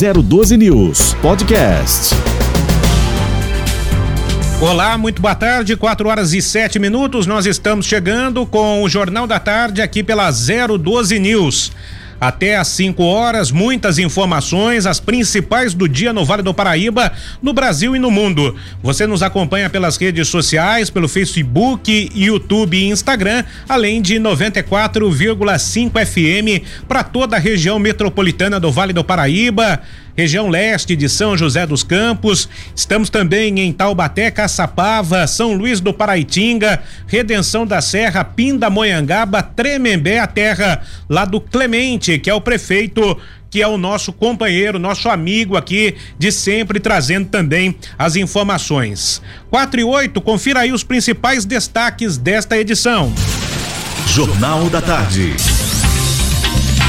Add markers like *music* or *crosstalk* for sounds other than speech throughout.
012 News Podcast. Olá, muito boa tarde, 4 horas e 7 minutos. Nós estamos chegando com o Jornal da Tarde aqui pela 012 News. Até às 5 horas, muitas informações, as principais do dia no Vale do Paraíba, no Brasil e no mundo. Você nos acompanha pelas redes sociais, pelo Facebook, YouTube e Instagram, além de 94,5 FM para toda a região metropolitana do Vale do Paraíba região leste de São José dos Campos. Estamos também em Taubaté, Caçapava, São Luís do Paraitinga, Redenção da Serra, Pindamonhangaba, Tremembé, a terra lá do Clemente, que é o prefeito que é o nosso companheiro, nosso amigo aqui de sempre, trazendo também as informações. 4 e 8, confira aí os principais destaques desta edição. Jornal da Tarde.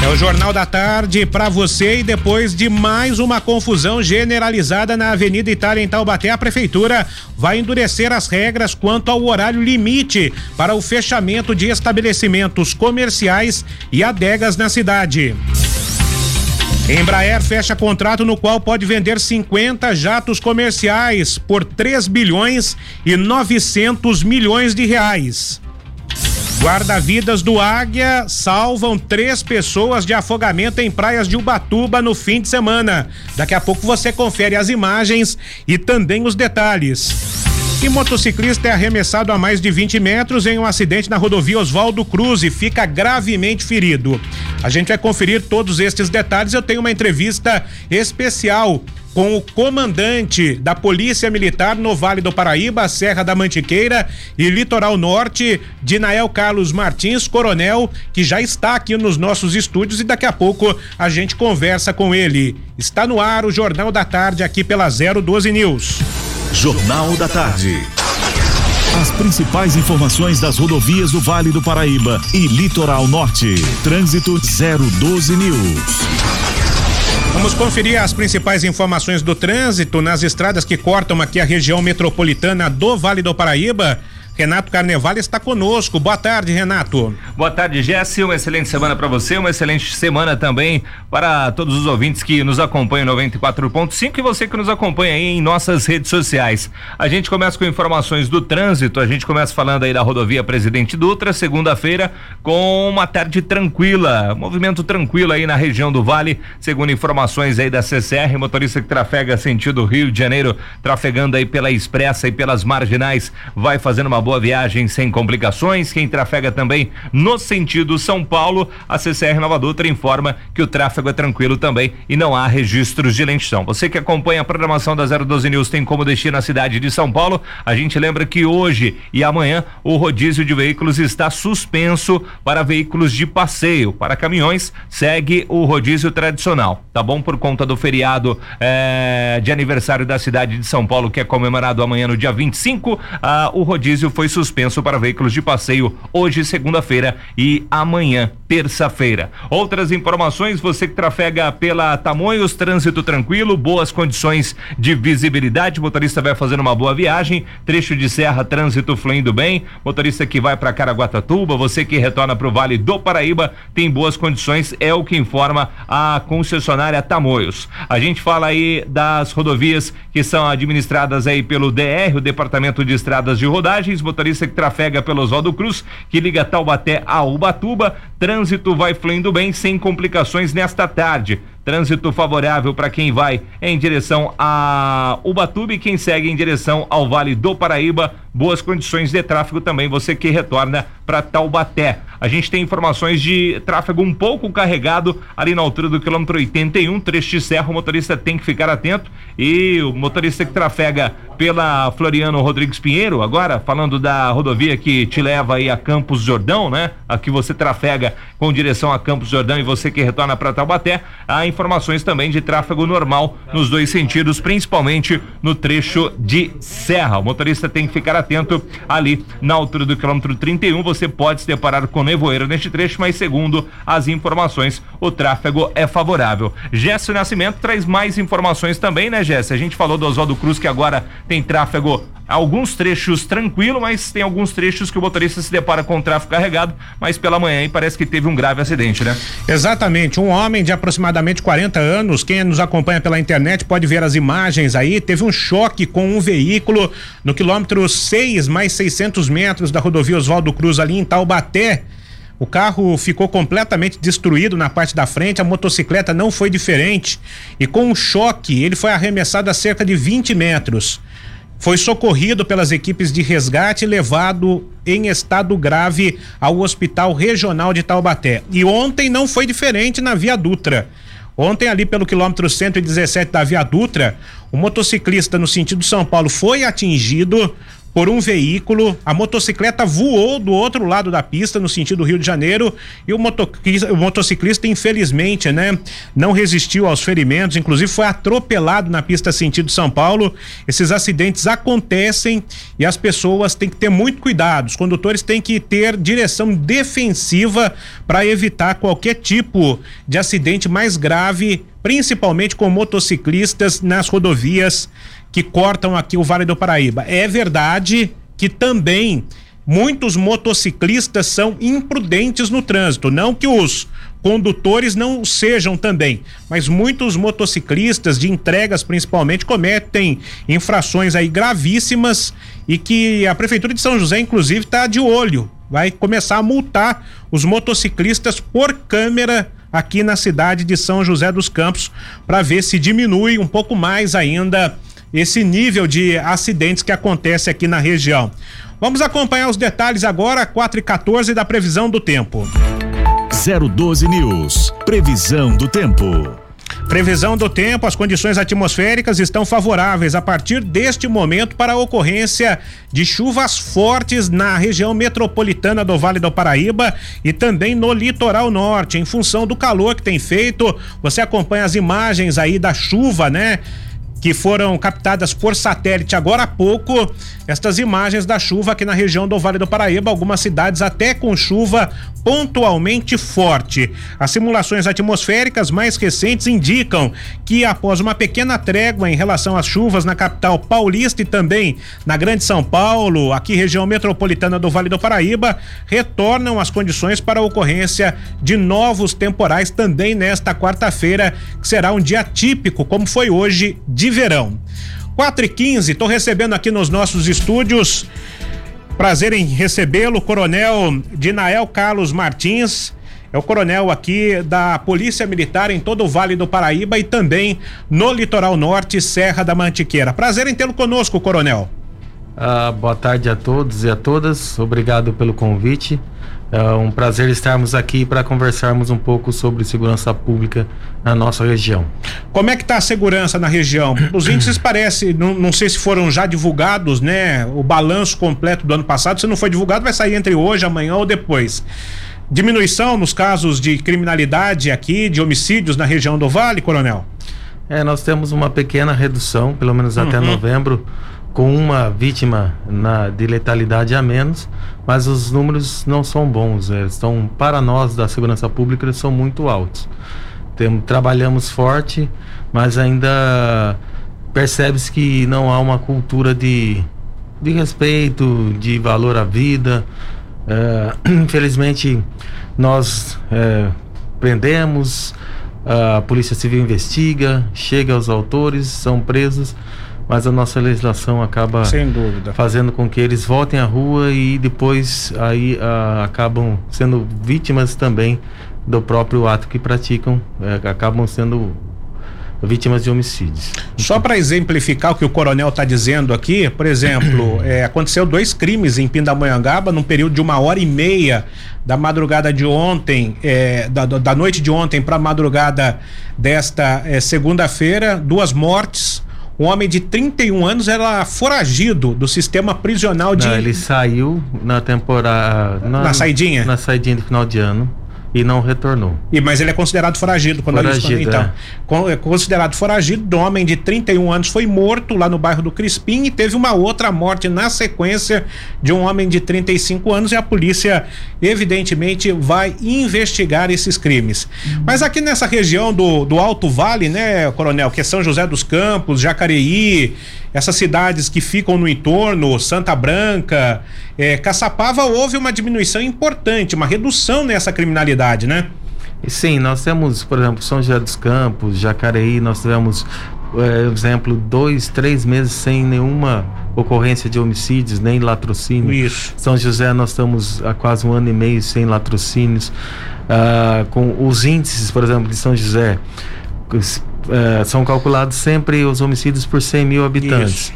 É o Jornal da Tarde para você e depois de mais uma confusão generalizada na Avenida Itália em Taubaté, a prefeitura vai endurecer as regras quanto ao horário limite para o fechamento de estabelecimentos comerciais e adegas na cidade. Embraer fecha contrato no qual pode vender 50 jatos comerciais por 3 bilhões e 900 milhões de reais. Guarda-vidas do Águia salvam três pessoas de afogamento em praias de Ubatuba no fim de semana. Daqui a pouco você confere as imagens e também os detalhes. E motociclista é arremessado a mais de 20 metros em um acidente na rodovia Oswaldo Cruz e fica gravemente ferido. A gente vai conferir todos estes detalhes. Eu tenho uma entrevista especial com o comandante da Polícia Militar no Vale do Paraíba, Serra da Mantiqueira e Litoral Norte, Dinael Carlos Martins, coronel, que já está aqui nos nossos estúdios e daqui a pouco a gente conversa com ele. Está no ar o Jornal da Tarde aqui pela 012 News. Jornal da Tarde. As principais informações das rodovias do Vale do Paraíba e Litoral Norte. Trânsito 012 News. Vamos conferir as principais informações do trânsito nas estradas que cortam aqui a região metropolitana do Vale do Paraíba. Renato Carnevale está conosco. Boa tarde, Renato. Boa tarde, Jesse. Uma excelente semana para você, uma excelente semana também para todos os ouvintes que nos acompanham 94.5 e você que nos acompanha aí em nossas redes sociais. A gente começa com informações do trânsito. A gente começa falando aí da rodovia Presidente Dutra, segunda-feira, com uma tarde tranquila, movimento tranquilo aí na região do Vale, segundo informações aí da CCR, motorista que trafega sentido Rio de Janeiro, trafegando aí pela Expressa e pelas marginais, vai fazendo uma boa viagem sem complicações. Quem trafega também no sentido São Paulo, a CCR Nova Dutra informa que o tráfego é tranquilo também e não há registros de lentidão. Você que acompanha a programação da 012 News tem como destino a cidade de São Paulo. A gente lembra que hoje e amanhã o rodízio de veículos está suspenso para veículos de passeio. Para caminhões, segue o rodízio tradicional, tá bom? Por conta do feriado eh, de aniversário da cidade de São Paulo, que é comemorado amanhã no dia 25, ah, o rodízio foi suspenso para veículos de passeio hoje, segunda-feira, e amanhã, terça-feira. Outras informações, você que trafega pela Tamoios, trânsito tranquilo, boas condições de visibilidade, motorista vai fazendo uma boa viagem, trecho de serra, trânsito fluindo bem, motorista que vai para Caraguatatuba, você que retorna para o Vale do Paraíba, tem boas condições, é o que informa a concessionária Tamoios. A gente fala aí das rodovias que são administradas aí pelo DR, o Departamento de Estradas de Rodagens, motorista que trafega pelo Oswaldo Cruz, que liga Taubaté a Ubatuba. Trânsito vai fluindo bem, sem complicações nesta tarde. Trânsito favorável para quem vai em direção a Ubatuba e quem segue em direção ao Vale do Paraíba. Boas condições de tráfego também, você que retorna para Taubaté. A gente tem informações de tráfego um pouco carregado ali na altura do quilômetro 81, trecho de serra. O motorista tem que ficar atento. E o motorista que trafega pela Floriano Rodrigues Pinheiro, agora falando da rodovia que te leva aí a Campos Jordão, né? Aqui você trafega com direção a Campos Jordão e você que retorna para Taubaté. Há informações também de tráfego normal nos dois sentidos, principalmente no trecho de serra. O motorista tem que ficar atento ali na altura do quilômetro 31. Você pode se deparar com nevoeiro neste trecho, mas segundo as informações, o tráfego é favorável. Gesso Nascimento traz mais informações também, né, Jesse? A gente falou do Oswaldo Cruz que agora tem tráfego alguns trechos tranquilo, mas tem alguns trechos que o motorista se depara com o tráfego carregado, mas pela manhã e parece que teve um grave acidente, né? Exatamente, um homem de aproximadamente 40 anos, quem nos acompanha pela internet pode ver as imagens aí, teve um choque com um veículo no quilômetro 6 mais 600 metros da rodovia Oswaldo Cruz ali em Taubaté. O carro ficou completamente destruído na parte da frente, a motocicleta não foi diferente. E com um choque, ele foi arremessado a cerca de 20 metros. Foi socorrido pelas equipes de resgate e levado em estado grave ao Hospital Regional de Taubaté. E ontem não foi diferente na Via Dutra. Ontem, ali pelo quilômetro 117 da Via Dutra, o motociclista no sentido São Paulo foi atingido por um veículo. A motocicleta voou do outro lado da pista, no sentido Rio de Janeiro, e o, o motociclista, infelizmente, né, não resistiu aos ferimentos, inclusive foi atropelado na pista sentido São Paulo. Esses acidentes acontecem e as pessoas têm que ter muito cuidado. Os condutores têm que ter direção defensiva para evitar qualquer tipo de acidente mais grave, principalmente com motociclistas nas rodovias que cortam aqui o Vale do Paraíba. É verdade que também muitos motociclistas são imprudentes no trânsito, não que os condutores não sejam também, mas muitos motociclistas de entregas principalmente cometem infrações aí gravíssimas e que a prefeitura de São José inclusive está de olho, vai começar a multar os motociclistas por câmera aqui na cidade de São José dos Campos para ver se diminui um pouco mais ainda esse nível de acidentes que acontece aqui na região. Vamos acompanhar os detalhes agora, 4 e 14 da previsão do tempo. 012 News. Previsão do tempo. Previsão do tempo, as condições atmosféricas estão favoráveis a partir deste momento para a ocorrência de chuvas fortes na região metropolitana do Vale do Paraíba e também no litoral norte, em função do calor que tem feito. Você acompanha as imagens aí da chuva, né? Que foram captadas por satélite agora há pouco estas imagens da chuva aqui na região do Vale do Paraíba, algumas cidades até com chuva pontualmente forte. As simulações atmosféricas mais recentes indicam que após uma pequena trégua em relação às chuvas na capital paulista e também na Grande São Paulo, aqui região metropolitana do Vale do Paraíba, retornam as condições para a ocorrência de novos temporais também nesta quarta-feira, que será um dia típico como foi hoje de verão. 4 e 15 estou recebendo aqui nos nossos estúdios. Prazer em recebê-lo, Coronel Dinael Carlos Martins. É o coronel aqui da Polícia Militar em todo o Vale do Paraíba e também no Litoral Norte, Serra da Mantiqueira. Prazer em tê-lo conosco, Coronel. Ah, boa tarde a todos e a todas. Obrigado pelo convite. É um prazer estarmos aqui para conversarmos um pouco sobre segurança pública na nossa região. Como é que está a segurança na região? Os índices *clears throat* parece, não, não sei se foram já divulgados, né? O balanço completo do ano passado, se não foi divulgado, vai sair entre hoje, amanhã ou depois. Diminuição nos casos de criminalidade aqui, de homicídios na região do Vale, Coronel? É, nós temos uma pequena redução, pelo menos até uhum. novembro, com uma vítima na, de letalidade a menos, mas os números não são bons. É, estão, para nós da segurança pública, eles são muito altos. Tem, trabalhamos forte, mas ainda percebe-se que não há uma cultura de, de respeito, de valor à vida. É, *clears throat* infelizmente, nós é, prendemos, a Polícia Civil investiga, chega aos autores, são presos mas a nossa legislação acaba fazendo com que eles voltem à rua e depois aí uh, acabam sendo vítimas também do próprio ato que praticam, uh, acabam sendo vítimas de homicídios. Só para exemplificar o que o coronel está dizendo aqui, por exemplo, *clears throat* é, aconteceu dois crimes em Pindamonhangaba num período de uma hora e meia da madrugada de ontem, é, da, da noite de ontem para a madrugada desta é, segunda-feira, duas mortes um homem de 31 anos era foragido do sistema prisional de. Não, ele saiu na temporada. Na, na saidinha? Na saidinha de final de ano. E não retornou. E mas ele é considerado foragido quando foragido, ele então. É. é considerado foragido, homem de 31 anos foi morto lá no bairro do Crispim e teve uma outra morte na sequência de um homem de 35 anos e a polícia evidentemente vai investigar esses crimes. Mas aqui nessa região do, do Alto Vale, né, Coronel, que é São José dos Campos, Jacareí, essas cidades que ficam no entorno, Santa Branca, é, Caçapava, houve uma diminuição importante, uma redução nessa criminalidade, né? Sim, nós temos, por exemplo, São José dos Campos, Jacareí, nós tivemos, é, exemplo, dois, três meses sem nenhuma ocorrência de homicídios, nem latrocínio. Isso. São José, nós estamos há quase um ano e meio sem latrocínios. Ah, com os índices, por exemplo, de São José, é, são calculados sempre os homicídios por 100 mil habitantes.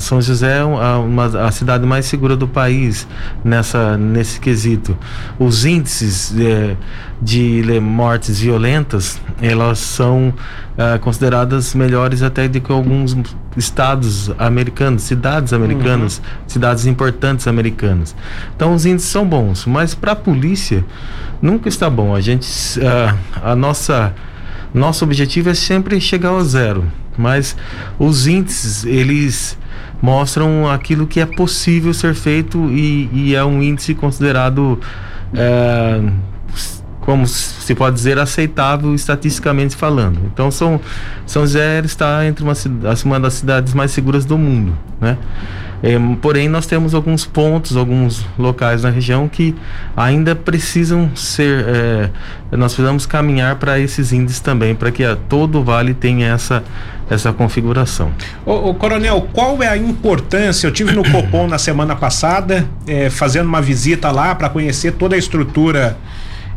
São José é uma, a cidade mais segura do país nessa, nesse quesito. Os índices é, de mortes violentas, elas são é, consideradas melhores até do que alguns estados americanos, cidades americanas, uhum. cidades importantes americanas. Então os índices são bons, mas para a polícia nunca está bom. A gente, uh, a nossa nosso objetivo é sempre chegar ao zero, mas os índices, eles mostram aquilo que é possível ser feito e, e é um índice considerado, é, como se pode dizer, aceitável estatisticamente falando. Então, São, São José está entre uma, uma das cidades mais seguras do mundo, né? É, porém, nós temos alguns pontos, alguns locais na região que ainda precisam ser. É, nós precisamos caminhar para esses índices também, para que a, todo o vale tenha essa, essa configuração. Ô, ô, Coronel, qual é a importância? Eu tive no Copom na semana passada, é, fazendo uma visita lá para conhecer toda a estrutura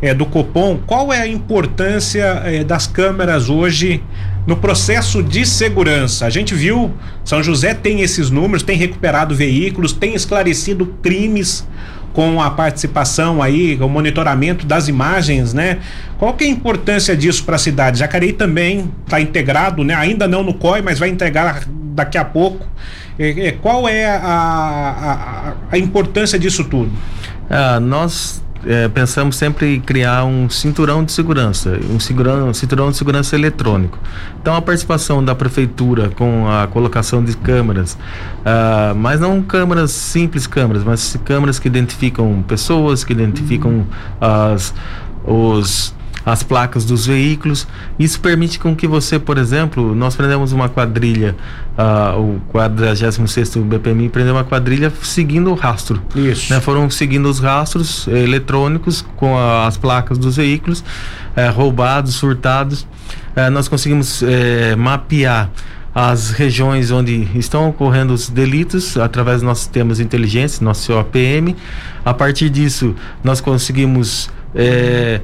é, do Copom. Qual é a importância é, das câmeras hoje no processo de segurança. A gente viu, São José tem esses números, tem recuperado veículos, tem esclarecido crimes com a participação aí, o monitoramento das imagens, né? Qual que é a importância disso para a cidade? Jacareí também está integrado, né? Ainda não no COI, mas vai integrar daqui a pouco. É, é, qual é a, a, a importância disso tudo? Ah, nós é, pensamos sempre em criar um cinturão de segurança, um cinturão, um cinturão de segurança eletrônico. Então a participação da prefeitura com a colocação de câmeras, uh, mas não câmeras simples câmeras, mas câmeras que identificam pessoas, que identificam as os as placas dos veículos. Isso permite com que você, por exemplo, nós prendemos uma quadrilha, uh, o 46 BPMI prendeu uma quadrilha seguindo o rastro. Isso. Né? Foram seguindo os rastros eh, eletrônicos com a, as placas dos veículos, eh, roubados, furtados. Eh, nós conseguimos eh, mapear as regiões onde estão ocorrendo os delitos através dos nossos sistemas de inteligência, nosso OPM. A partir disso, nós conseguimos eh,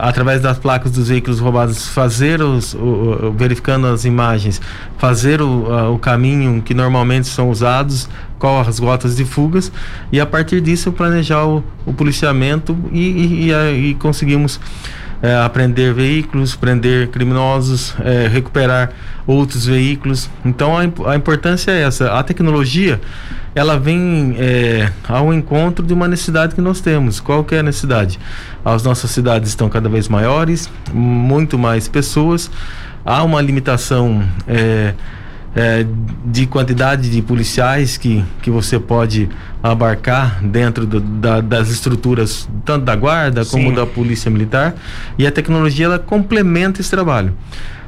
através das placas dos veículos roubados, fazer os, o, verificando as imagens, fazer o, o caminho que normalmente são usados, qual as rotas de fugas, e a partir disso planejar o, o policiamento e, e, e, e conseguimos é, apreender veículos, prender criminosos, é, recuperar outros veículos. Então a, a, importância é essa. A tecnologia ela vem é, ao encontro de uma necessidade que nós temos. Qual que é a necessidade? As nossas cidades estão cada vez maiores, muito mais pessoas. Há uma limitação é, é, de quantidade de policiais que, que você pode abarcar dentro do, da, das estruturas tanto da guarda Sim. como da polícia militar e a tecnologia ela complementa esse trabalho.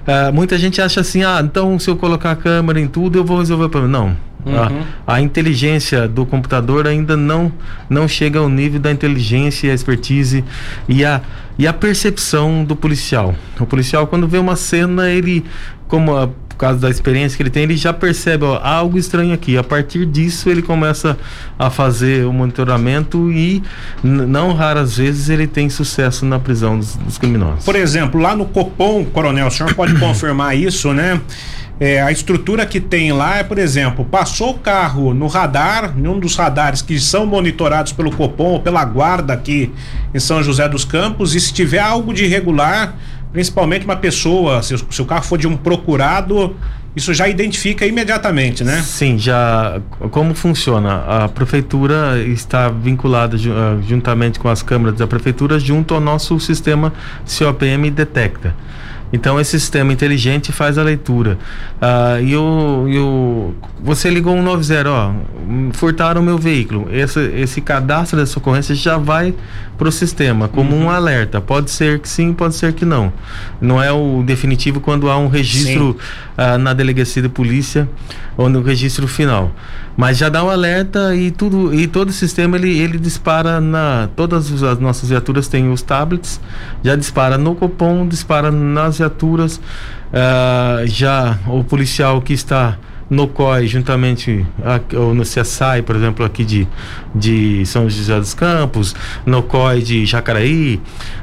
Uh, muita gente acha assim, ah, então se eu colocar a câmera em tudo eu vou resolver o problema. Não. Uhum. A, a, inteligência do computador ainda não, não chega ao nível da inteligência e a expertise e a, e a percepção do policial. O policial, quando vê uma cena, ele, como a, por causa da experiência que ele tem, ele já percebe ó, algo estranho aqui. A partir disso, ele começa a fazer o monitoramento e, não raras vezes, ele tem sucesso na prisão dos, dos criminosos. Por exemplo, lá no Copom, coronel, o senhor pode *coughs* confirmar isso, né? É, a estrutura que tem lá é, por exemplo, passou o carro no radar, em um dos radares que são monitorados pelo Copom ou pela guarda aqui em São José dos Campos, e se tiver algo de irregular, principalmente uma pessoa, se, se o carro for de um procurado, isso já identifica imediatamente, né? Sim, já. Como funciona? A prefeitura está vinculada uh, juntamente com as câmaras da prefeitura junto ao nosso sistema COPM Detecta. Então esse sistema inteligente faz a leitura. Ah, e, o, e o, você ligou 190, ó, furtaram o meu veículo. Esse, esse cadastro dessa ocorrência já vai para o sistema como uhum. um alerta. Pode ser que sim, pode ser que não. Não é o definitivo quando há um registro ah, na delegacia de polícia ou no registro final. Mas já dá um alerta e tudo e todo o sistema ele, ele dispara na todas as nossas viaturas têm os tablets, já dispara no Copom, dispara nas viaturas, uh, já o policial que está no COI, juntamente ou no CSI, por exemplo, aqui de, de São José dos Campos, no COI de Jacaraí,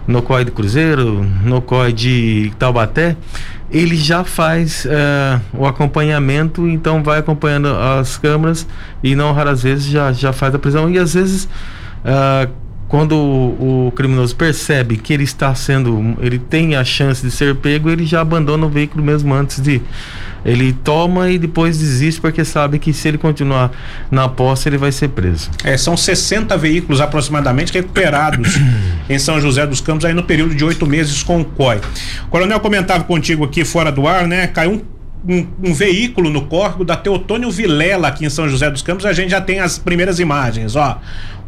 no COI de Cruzeiro, no COI de Taubaté, ele já faz uh, o acompanhamento, então vai acompanhando as câmeras e não raras vezes já, já faz a prisão e às vezes uh, quando o, o, criminoso percebe que ele está sendo, ele tem a chance de ser pego, ele já abandona o veículo mesmo antes de. Ele toma e depois desiste porque sabe que se ele continuar na posse ele vai ser preso. É, são 60 veículos aproximadamente recuperados *coughs* em São José dos Campos aí no período de oito meses com o COI. O coronel comentava contigo aqui fora do ar, né? Caiu um um, um, veículo no córrego da Teotônio Vilela aqui em São José dos Campos. A gente já tem as primeiras imagens, ó.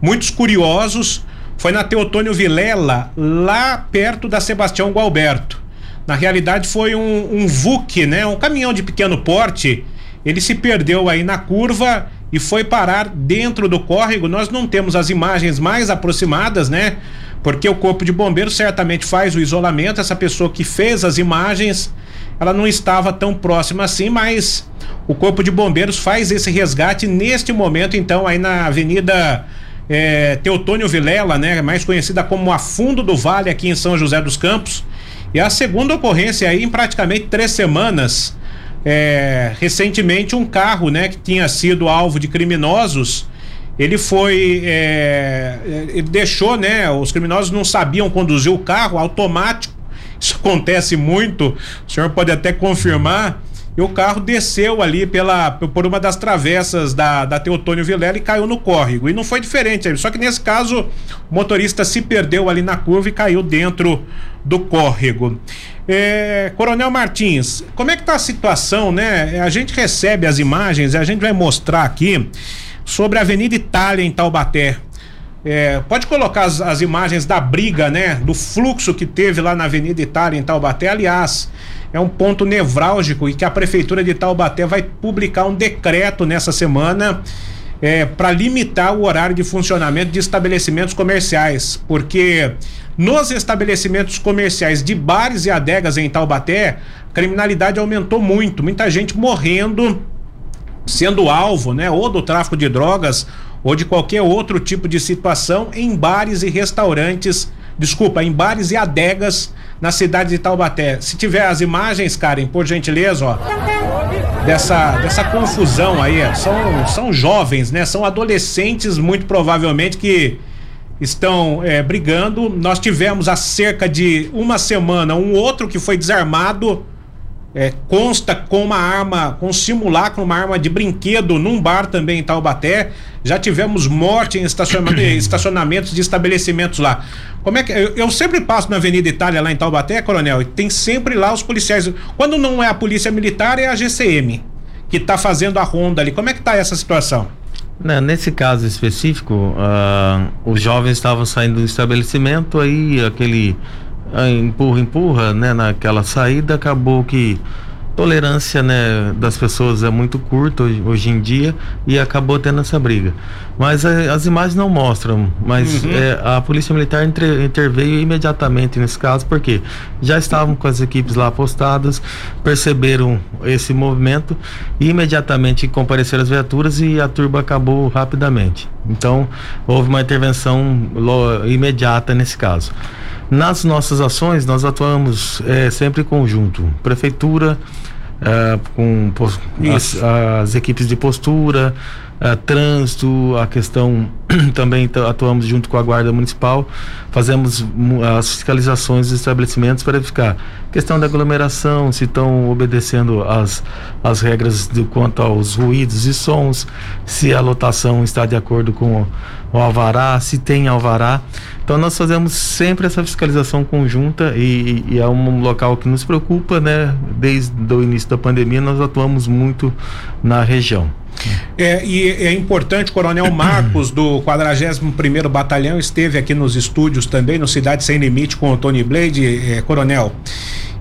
Muitos curiosos foi na Teotônio Vilela, lá perto da Sebastião Gualberto. Na realidade foi um, um VUC, né? Um caminhão de pequeno porte. Ele se perdeu aí na curva e foi parar dentro do córrego. Nós não temos as imagens mais aproximadas, né? Porque o corpo de bombeiros certamente faz o isolamento. Essa pessoa que fez as imagens, ela não estava tão próxima assim, mas o corpo de bombeiros faz esse resgate neste momento, então, aí na Avenida é, Teotônio Vilela, né, mais conhecida como a Fundo do Vale aqui em São José dos Campos. E a segunda ocorrência aí em praticamente três semanas. É, recentemente um carro, né, que tinha sido alvo de criminosos, ele foi, é, ele deixou, né, os criminosos não sabiam conduzir o carro automático. Isso acontece muito. O senhor pode até confirmar e o carro desceu ali pela, por uma das travessas da, da Teotônio Vilela e caiu no córrego. E não foi diferente, só que nesse caso o motorista se perdeu ali na curva e caiu dentro do córrego. É, Coronel Martins, como é que tá a situação, né? A gente recebe as imagens e a gente vai mostrar aqui sobre a Avenida Itália em Taubaté. É, pode colocar as, as, imagens da briga, né? Do fluxo que teve lá na Avenida Itália em Taubaté. Aliás, é um ponto nevrálgico e que a Prefeitura de Taubaté vai publicar um decreto nessa semana é, para limitar o horário de funcionamento de estabelecimentos comerciais, porque nos estabelecimentos comerciais de bares e adegas em Taubaté, a criminalidade aumentou muito, muita gente morrendo, sendo alvo, né, ou do tráfico de drogas ou de qualquer outro tipo de situação em bares e restaurantes, desculpa, em bares e adegas na cidade de Taubaté. Se tiver as imagens, Karen, por gentileza, ó. Dessa, dessa confusão aí, são, são jovens, né? São adolescentes, muito provavelmente, que estão é, brigando. Nós tivemos há cerca de uma semana um outro que foi desarmado é, consta com uma arma, com um simulacro, uma arma de brinquedo num bar também em Taubaté. Já tivemos morte em *coughs* estacionamentos de estabelecimentos lá. Como é que eu, eu, sempre passo na Avenida Itália lá em Taubaté, Coronel, e tem sempre lá os policiais. Quando não é a Polícia Militar é a GCM que está fazendo a ronda ali. Como é que está essa situação? Nesse caso específico, uh, os jovens estavam saindo do estabelecimento, aí aquele empurra, empurra, né, naquela saída, acabou que tolerância né, das pessoas é muito curta hoje, hoje em dia e acabou tendo essa briga. Mas eh, as imagens não mostram, mas uhum. é, a polícia militar interveio imediatamente nesse caso, porque já estavam com as equipes lá apostadas, perceberam esse movimento e imediatamente compareceram as viaturas e a turba acabou rapidamente. Então houve uma intervenção imediata nesse caso. Nas nossas ações, nós atuamos é, sempre em conjunto. Prefeitura, é, com as, as, equipes de postura, uh, trânsito, a questão *clears throat* também atuamos junto com a Guarda Municipal, fazemos as fiscalizações dos estabelecimentos para verificar questão da aglomeração, se estão obedecendo as, as regras quanto aos ruídos e sons, se a lotação está de acordo com o alvará, se tem alvará. Então nós fazemos sempre essa fiscalização conjunta e, e, é um local que nos preocupa, né? Desde o início da pandemia nós atuamos muito na região. É, e é importante, Coronel *coughs* Marcos, do 41 Batalhão, esteve aqui nos estúdios também, no Cidade Sem Limite, com o Tony Blade, é, Coronel.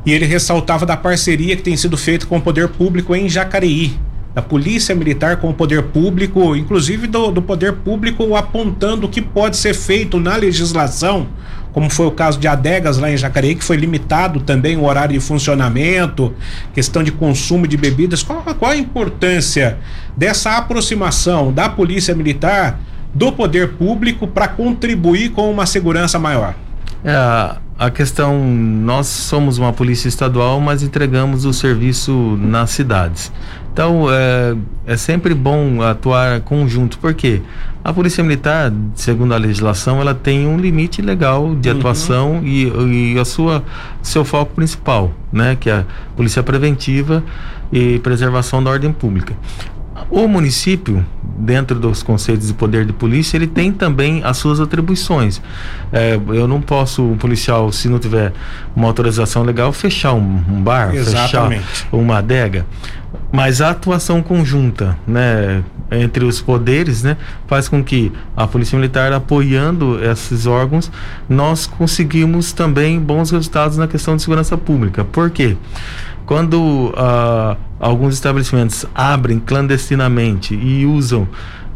E ele ressaltava da parceria que tem sido feita com o poder público em Jacareí da polícia militar com o poder público, inclusive do, do poder público apontando o que pode ser feito na legislação, como foi o caso de adegas lá em Jacareí, que foi limitado também o horário de funcionamento, questão de consumo de bebidas. Qual, qual a importância dessa aproximação da polícia militar do poder público para contribuir com uma segurança maior? É, a questão, nós somos uma polícia estadual, mas entregamos o serviço nas cidades. Então é, é sempre bom atuar conjunto, porque a Polícia Militar, segundo a legislação, ela tem um limite legal de uhum. atuação e, e a sua seu foco principal, né, que é a polícia preventiva e preservação da ordem pública. O município, dentro dos conceitos de poder de polícia, ele tem também as suas atribuições. É, eu não posso, um policial, se não tiver uma autorização legal, fechar um, um bar, Exatamente. fechar uma adega. Mas a atuação conjunta, né, entre os poderes, né, faz com que a Polícia Militar apoiando esses órgãos, nós conseguimos também bons resultados na questão de segurança pública. Por quê? Quando uh, alguns estabelecimentos abrem clandestinamente e usam,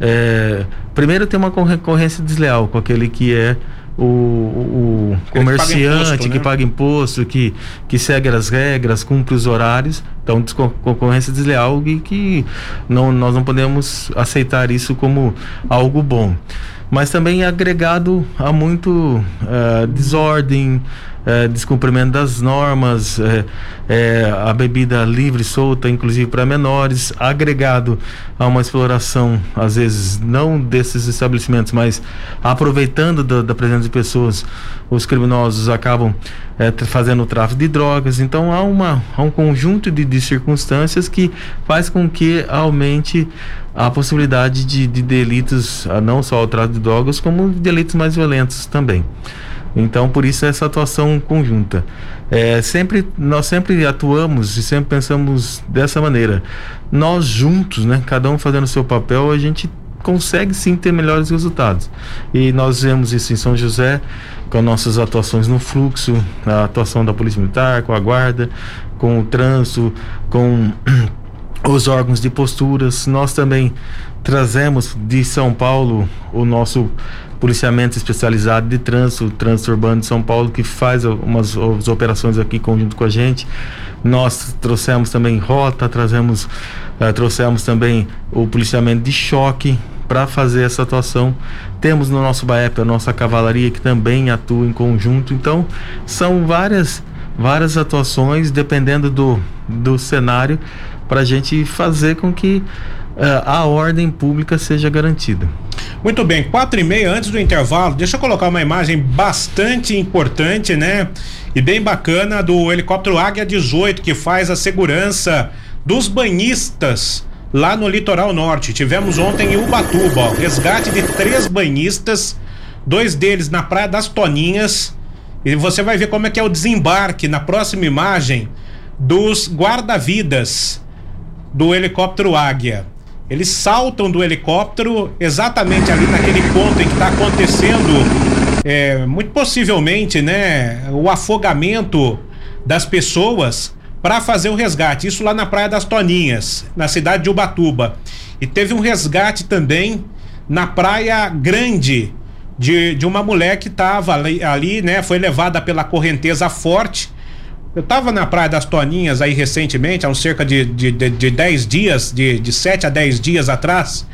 é, primeiro tem uma concorrência desleal com aquele que é o, o comerciante que paga, imposto, que né? paga imposto, que, que segue as regras, cumpre os horários. Então, concorrência desleal e que não, nós não podemos aceitar isso como algo bom. Mas também é agregado a muito uh, desordem, é, descumprimento das normas, é, é, a bebida livre, solta, inclusive para menores, agregado a uma exploração, às vezes não desses estabelecimentos, mas aproveitando da, da presença de pessoas, os criminosos acabam é, fazendo o tráfico de drogas. Então há, uma, há um conjunto de, de circunstâncias que faz com que aumente a possibilidade de, de delitos, não só o tráfico de drogas, como delitos mais violentos também. Então, por isso essa atuação conjunta. É, sempre nós sempre atuamos e sempre pensamos dessa maneira. Nós juntos, né, cada um fazendo o seu papel, a gente consegue sim ter melhores resultados. E nós vemos isso em São José com nossas atuações no fluxo, a atuação da Polícia Militar, com a guarda, com o trânsito, com *clears throat* os órgãos de posturas. Nós também trazemos de São Paulo o nosso policiamento especializado de trânsito, trânsito urbano de São Paulo, que faz umas, umas operações aqui conjunto com a gente. Nós trouxemos também rota, trazemos, uh, trouxemos também o policiamento de choque para fazer essa atuação. Temos no nosso BAEP a nossa cavalaria que também atua em conjunto. Então, são várias várias atuações dependendo do, do cenário para a gente fazer com que a ordem pública seja garantida. Muito bem, quatro e meia antes do intervalo, deixa eu colocar uma imagem bastante importante, né? E bem bacana do helicóptero Águia 18 que faz a segurança dos banhistas lá no litoral norte. Tivemos ontem em Ubatuba, ó, resgate de três banhistas, dois deles na Praia das Toninhas. E você vai ver como é que é o desembarque na próxima imagem dos guarda-vidas do helicóptero Águia. Eles saltam do helicóptero exatamente ali naquele ponto em que está acontecendo, é, muito possivelmente, né, o afogamento das pessoas para fazer o resgate. Isso lá na Praia das Toninhas, na cidade de Ubatuba. E teve um resgate também na Praia Grande de, de uma mulher que estava ali, ali, né, foi levada pela correnteza forte eu estava na Praia das Toninhas aí recentemente, há uns cerca de 10 de, de, de dez dias, de, de 7 a 10 dias atrás.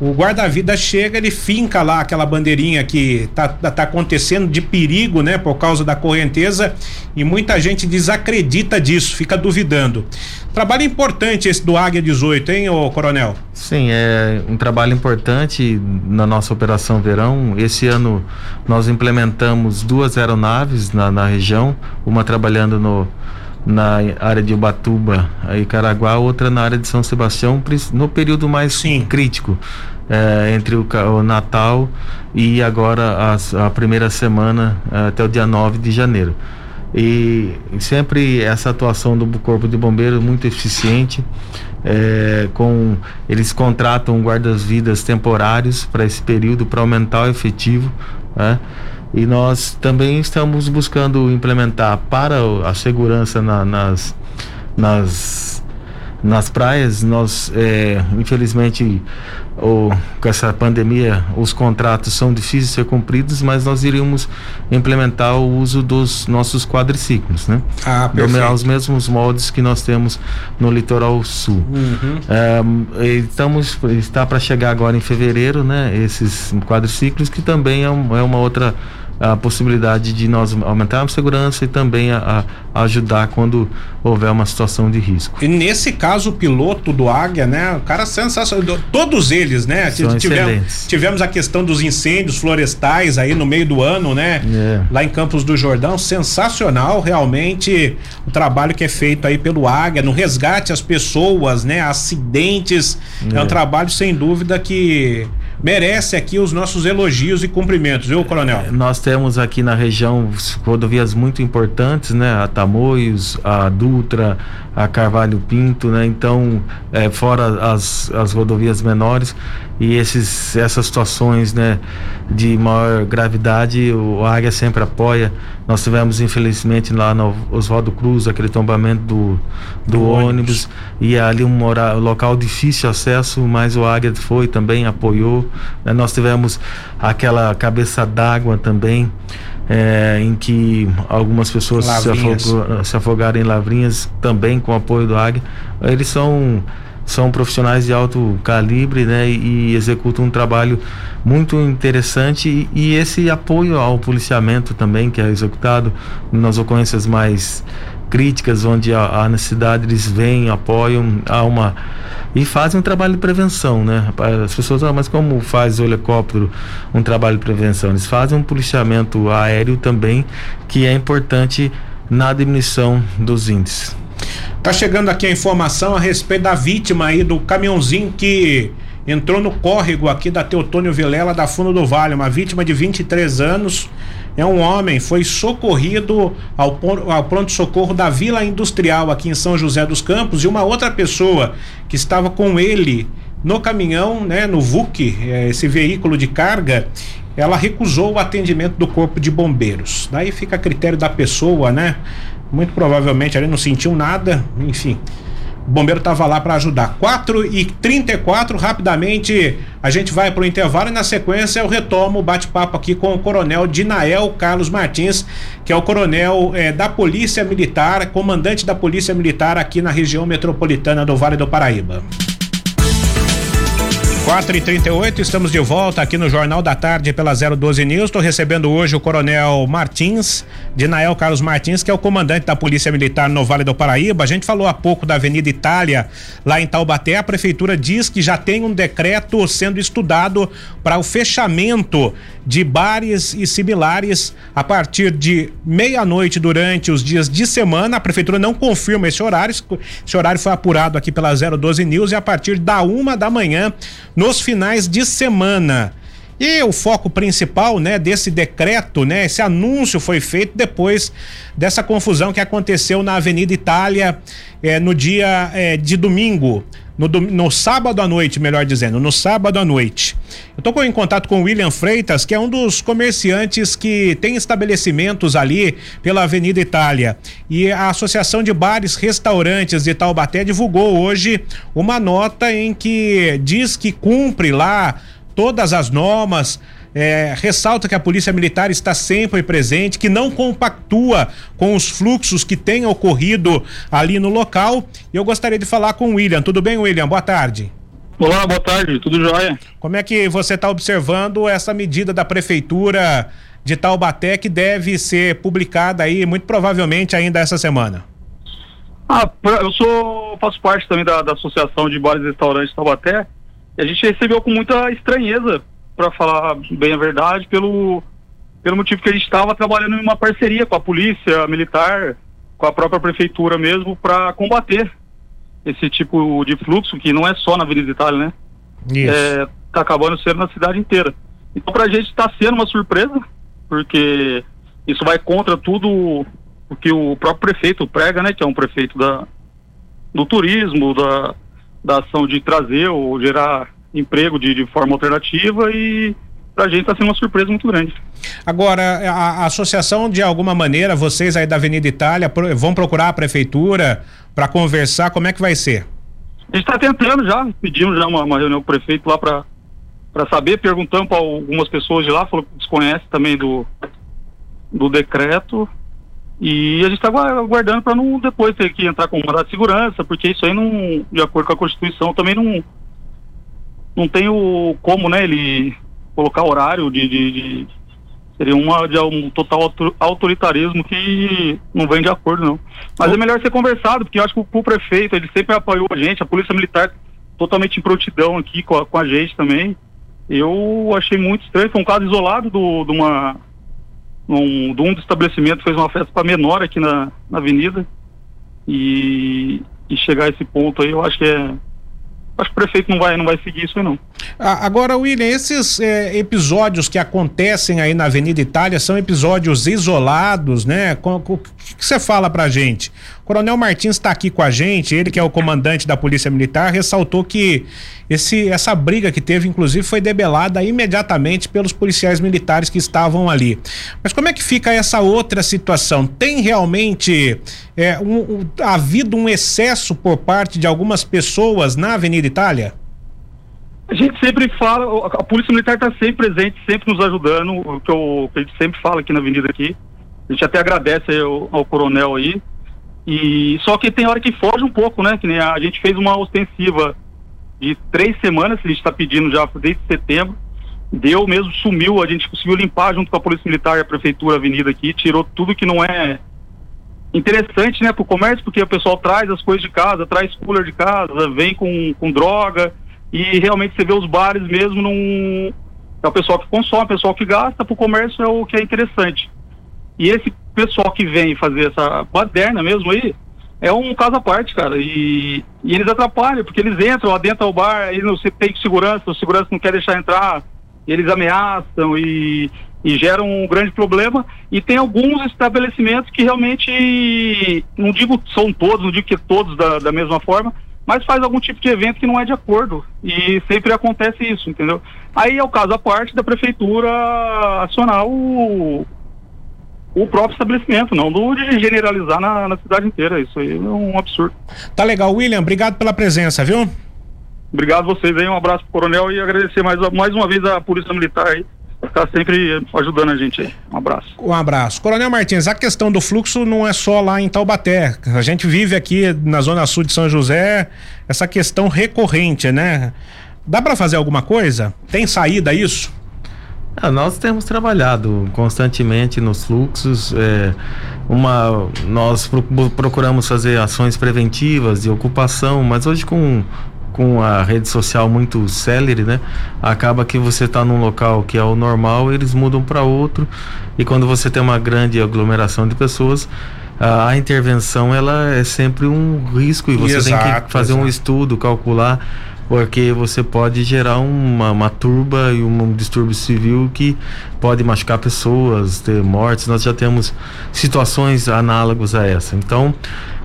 O guarda-vida chega, ele finca lá aquela bandeirinha que tá, tá, acontecendo de perigo, né, por causa da correnteza, e muita gente desacredita disso, fica duvidando. Trabalho importante esse do Águia 18, hein, ô Coronel? Sim, é um trabalho importante na nossa Operação Verão. Esse ano nós implementamos duas aeronaves na, na região, uma trabalhando no, na área de Ubatuba e Caraguá, outra na área de São Sebastião, no período mais Sim. crítico. É, entre o, o, Natal e agora a, a primeira semana até o dia 9 de janeiro. E sempre essa atuação do Corpo de Bombeiros muito eficiente. É, com eles contratam guardas-vidas temporários para esse período para aumentar o efetivo. Né? E nós também estamos buscando implementar para a segurança na, nas, nas nas praias, nós, é, infelizmente, com essa pandemia, os contratos são difíceis de ser cumpridos, mas nós iríamos implementar o uso dos nossos quadriciclos, né? Ah, perfeito. Os mesmos moldes que nós temos no litoral sul. Uhum. É, estamos, está para chegar agora em fevereiro, né? Esses quadriciclos, que também é, um, é uma outra a possibilidade de nós aumentarmos a segurança e também a, a, ajudar quando houver uma situação de risco. E nesse caso, o piloto do Águia, né? O cara sensacional. Todos eles, né? São tivemos, tivemos a questão dos incêndios florestais aí no meio do ano, né? É. Lá em Campos do Jordão. Sensacional, realmente, o trabalho que é feito aí pelo Águia, no resgate às pessoas, né? Acidentes. É, é um trabalho, sem dúvida, que merece aqui os nossos elogios e cumprimentos, viu, Coronel? Nós temos aqui na região rodovias muito importantes, né? A Tamoios, a Dutra, a Carvalho Pinto, né? Então, é, fora as, as rodovias menores e esses, essas situações, né? De maior gravidade, o Águia sempre apoia. Nós tivemos, infelizmente, lá no Oswaldo Cruz, aquele tombamento do, do, do ônibus. ônibus. e ali um local difícil de acesso, mas o Águia foi também, apoiou. Né? Nós tivemos aquela cabeça d'água também, é, em que algumas pessoas se, afogou, se, afogaram em lavrinhas também com o apoio do Águia. Eles são são profissionais de alto calibre, né, e, executam um trabalho muito interessante e, e, esse apoio ao policiamento também que é executado nas ocorrências mais críticas, onde há, há necessidade eles vêm, apoiam, há uma e fazem um trabalho de prevenção, né? As pessoas, ah, mas como faz o helicóptero um trabalho de prevenção? Eles fazem um policiamento aéreo também, que é importante na diminuição dos índices. Tá chegando aqui a informação a respeito da vítima aí do caminhãozinho que entrou no córrego aqui da Teotônio Vilela da Fundo do Vale, uma vítima de 23 anos é um homem, foi socorrido ao, ao pronto-socorro da Vila Industrial aqui em São José dos Campos e uma outra pessoa que estava com ele no caminhão, né, no VUC, é, esse veículo de carga, ela recusou o atendimento do corpo de bombeiros. Daí fica a critério da pessoa, né? Muito provavelmente ali não sentiu nada, enfim. O bombeiro estava lá para ajudar. 4 e 34 rapidamente a gente vai para o intervalo e na sequência eu retomo o bate-papo aqui com o coronel Dinael Carlos Martins, que é o coronel eh, da Polícia Militar, comandante da Polícia Militar aqui na região metropolitana do Vale do Paraíba. 4 e 38 estamos de volta aqui no Jornal da Tarde pela 012 News. Estou recebendo hoje o Coronel Martins, Dinael Carlos Martins, que é o comandante da Polícia Militar no Vale do Paraíba. A gente falou há pouco da Avenida Itália, lá em Taubaté. A Prefeitura diz que já tem um decreto sendo estudado para o fechamento de bares e similares a partir de meia-noite durante os dias de semana. A Prefeitura não confirma esse horário. Esse horário foi apurado aqui pela 012 News e a partir da uma da manhã nos finais de semana. E o foco principal, né, desse decreto, né, esse anúncio foi feito depois dessa confusão que aconteceu na Avenida Itália eh, no dia eh, de domingo, no, no, sábado à noite, melhor dizendo, no sábado à noite. Eu estou em contato com o William Freitas, que é um dos comerciantes que tem estabelecimentos ali pela Avenida Itália. E a Associação de Bares Restaurantes de Taubaté divulgou hoje uma nota em que diz que cumpre lá todas as normas é, ressalta que a Polícia Militar está sempre presente, que não compactua com os fluxos que têm ocorrido ali no local. E eu gostaria de falar com o William. Tudo bem, William? Boa tarde. Olá, boa tarde, tudo jóia. Como é que você está observando essa medida da Prefeitura de Taubaté que deve ser publicada aí, muito provavelmente, ainda essa semana? Ah, eu sou faço parte também da, da Associação de Bares e Restaurantes Taubaté e a gente recebeu com muita estranheza, para falar bem a verdade, pelo, pelo motivo que a gente estava trabalhando em uma parceria com a polícia militar, com a própria prefeitura mesmo, para combater esse tipo de fluxo, que não é só na Avenida Itália, né? Isso. É, tá acabando sendo na cidade inteira. Então, para a gente está sendo uma surpresa, porque isso vai contra tudo o que o próprio prefeito prega, né? Que é um prefeito da, do turismo, da, da ação de trazer ou gerar emprego de, de forma alternativa e para a gente está sendo uma surpresa muito grande. Agora, a, a, associação, de alguma maneira, vocês aí da Avenida Itália vão procurar a prefeitura para conversar, como é que vai ser? A gente está tentando já, pedimos já uma, uma reunião com o prefeito lá para saber, perguntando para algumas pessoas de lá, falou que desconhece também do, do decreto, e a gente está aguardando para não depois ter que entrar com mandado de segurança, porque isso aí não, de acordo com a Constituição, também não não tem o como, né, ele colocar horário de, de, de seria uma de um total autoritarismo que não vem de acordo não. Mas é melhor ser conversado, porque eu acho que o, o prefeito, ele sempre apoiou a gente, a polícia militar totalmente em prontidão aqui com a, com a gente também. Eu achei muito estranho, foi um caso isolado do, de uma um, de um dos estabelecimentos fez uma festa para menor aqui na, na avenida e, e chegar a esse ponto aí eu acho que é acho que o prefeito não vai, não vai seguir isso não. Ah, agora, William, esses é, episódios que acontecem aí na Avenida Itália são episódios isolados, né? O que você fala pra gente? Coronel Martins está aqui com a gente, ele que é o comandante da Polícia Militar, ressaltou que esse, essa briga que teve, inclusive, foi debelada imediatamente pelos policiais militares que estavam ali. Mas como é que fica essa outra situação? Tem realmente é, um, um, havido um excesso por parte de algumas pessoas na Avenida Itália? A gente sempre fala, a Polícia Militar está sempre presente, sempre nos ajudando, o que, eu, que a gente sempre fala aqui na avenida aqui. A gente até agradece ao, ao, coronel aí. E só que tem hora que foge um pouco, né? Que nem a, a gente fez uma ostensiva de três semanas, que a gente está pedindo já desde setembro. Deu mesmo, sumiu, a gente conseguiu limpar junto com a Polícia Militar e a Prefeitura a Avenida aqui, tirou tudo que não é interessante, né, para o comércio, porque o pessoal traz as coisas de casa, traz cooler de casa, vem com, com droga, e realmente você vê os bares mesmo num. É o pessoal que consome, o pessoal que gasta, para o comércio é o que é interessante. E esse pessoal que vem fazer essa baderna mesmo aí, é um caso à parte, cara. E, e eles atrapalham, porque eles entram lá dentro do bar, aí não se tem segurança, o segurança não quer deixar entrar, eles ameaçam e, e geram um grande problema. E tem alguns estabelecimentos que realmente, não digo são todos, não digo que todos da, da mesma forma, mas faz algum tipo de evento que não é de acordo. E sempre acontece isso, entendeu? Aí é o caso à parte da prefeitura acionar o, o próprio estabelecimento, não do de generalizar na, na cidade inteira. Isso aí é um absurdo. Tá legal, William. Obrigado pela presença, viu? Obrigado a vocês aí, um abraço pro coronel e agradecer mais, mais uma vez a Polícia Militar aí. Está sempre ajudando a gente aí. Um abraço. Um abraço. Coronel Martins, a questão do fluxo não é só lá em Taubaté. A gente vive aqui na Zona Sul de São José essa questão recorrente, né? Dá para fazer alguma coisa? Tem saída isso? Ah, nós temos trabalhado constantemente nos fluxos. É, uma, nós procuramos fazer ações preventivas de ocupação, mas hoje com com a rede social muito célere, né? Acaba que você está num local que é o normal, eles mudam para outro e quando você tem uma grande aglomeração de pessoas, a, a intervenção ela é sempre um risco e você exato, tem que fazer exato. um estudo, calcular porque você pode gerar uma, uma turba e um distúrbio civil que pode machucar pessoas, ter mortes. Nós já temos situações análogas a essa. Então,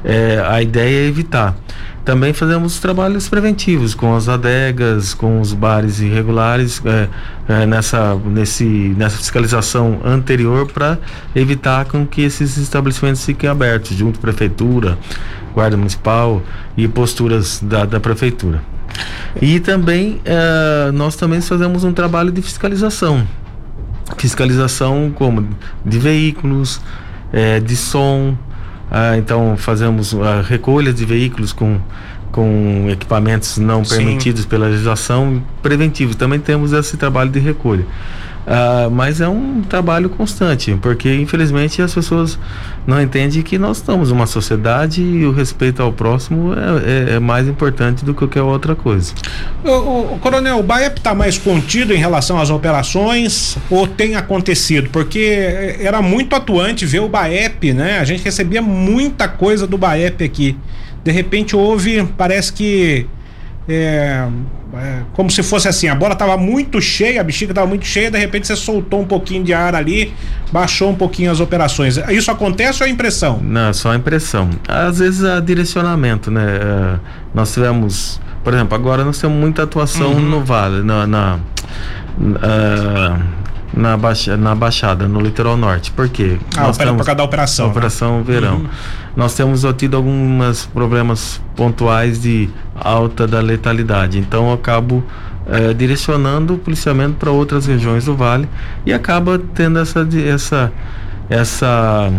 é, a ideia é evitar. Também fazemos trabalhos preventivos com as adegas, com os bares irregulares, é, é, nessa, nesse, nessa fiscalização anterior para evitar com que esses estabelecimentos fiquem abertos, junto à prefeitura, guarda municipal e posturas da, da prefeitura. E também uh, nós também fazemos um trabalho de fiscalização. Fiscalização como de veículos, é, de som. Uh, então fazemos a recolha de veículos com, com equipamentos não permitidos Sim. pela legislação preventivo. Também temos esse trabalho de recolha. Uh, mas é um trabalho constante, porque infelizmente as pessoas não entendem que nós estamos uma sociedade e o respeito ao próximo é, é, é mais importante do que qualquer outra coisa. O, o, Coronel, o BAEP está mais contido em relação às operações ou tem acontecido? Porque era muito atuante ver o BAEP, né? A gente recebia muita coisa do BAEP aqui. De repente houve, parece que é, é, como se fosse assim, a bola estava muito cheia, a bexiga estava muito cheia, de repente você soltou um pouquinho de ar ali, baixou um pouquinho as operações. Isso acontece ou é impressão? Não, é só impressão. Às vezes é direcionamento, né? É, nós tivemos, por exemplo, agora nós temos muita atuação uhum. no Vale, na, na, uh, na, baixa, na Baixada, no litoral norte. Por quê? Ah, Nós temos, por causa da operação. Operação né? Verão. Uhum. Nós temos tido alguns problemas pontuais de alta da letalidade. Então eu acabo é, direcionando o policiamento para outras regiões do vale e acaba tendo essa, essa, essa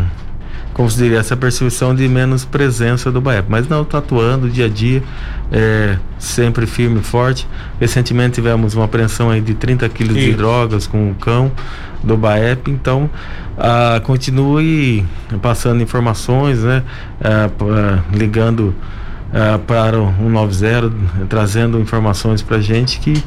como se diria, essa percepção de menos presença do BAEP. Mas não, está atuando dia a dia, é, sempre firme e forte. Recentemente tivemos uma apreensão aí de 30 quilos de drogas com o cão do BAEP, então ah, continue passando informações, né, ah, ligando Uh, para o 190, trazendo informações para gente que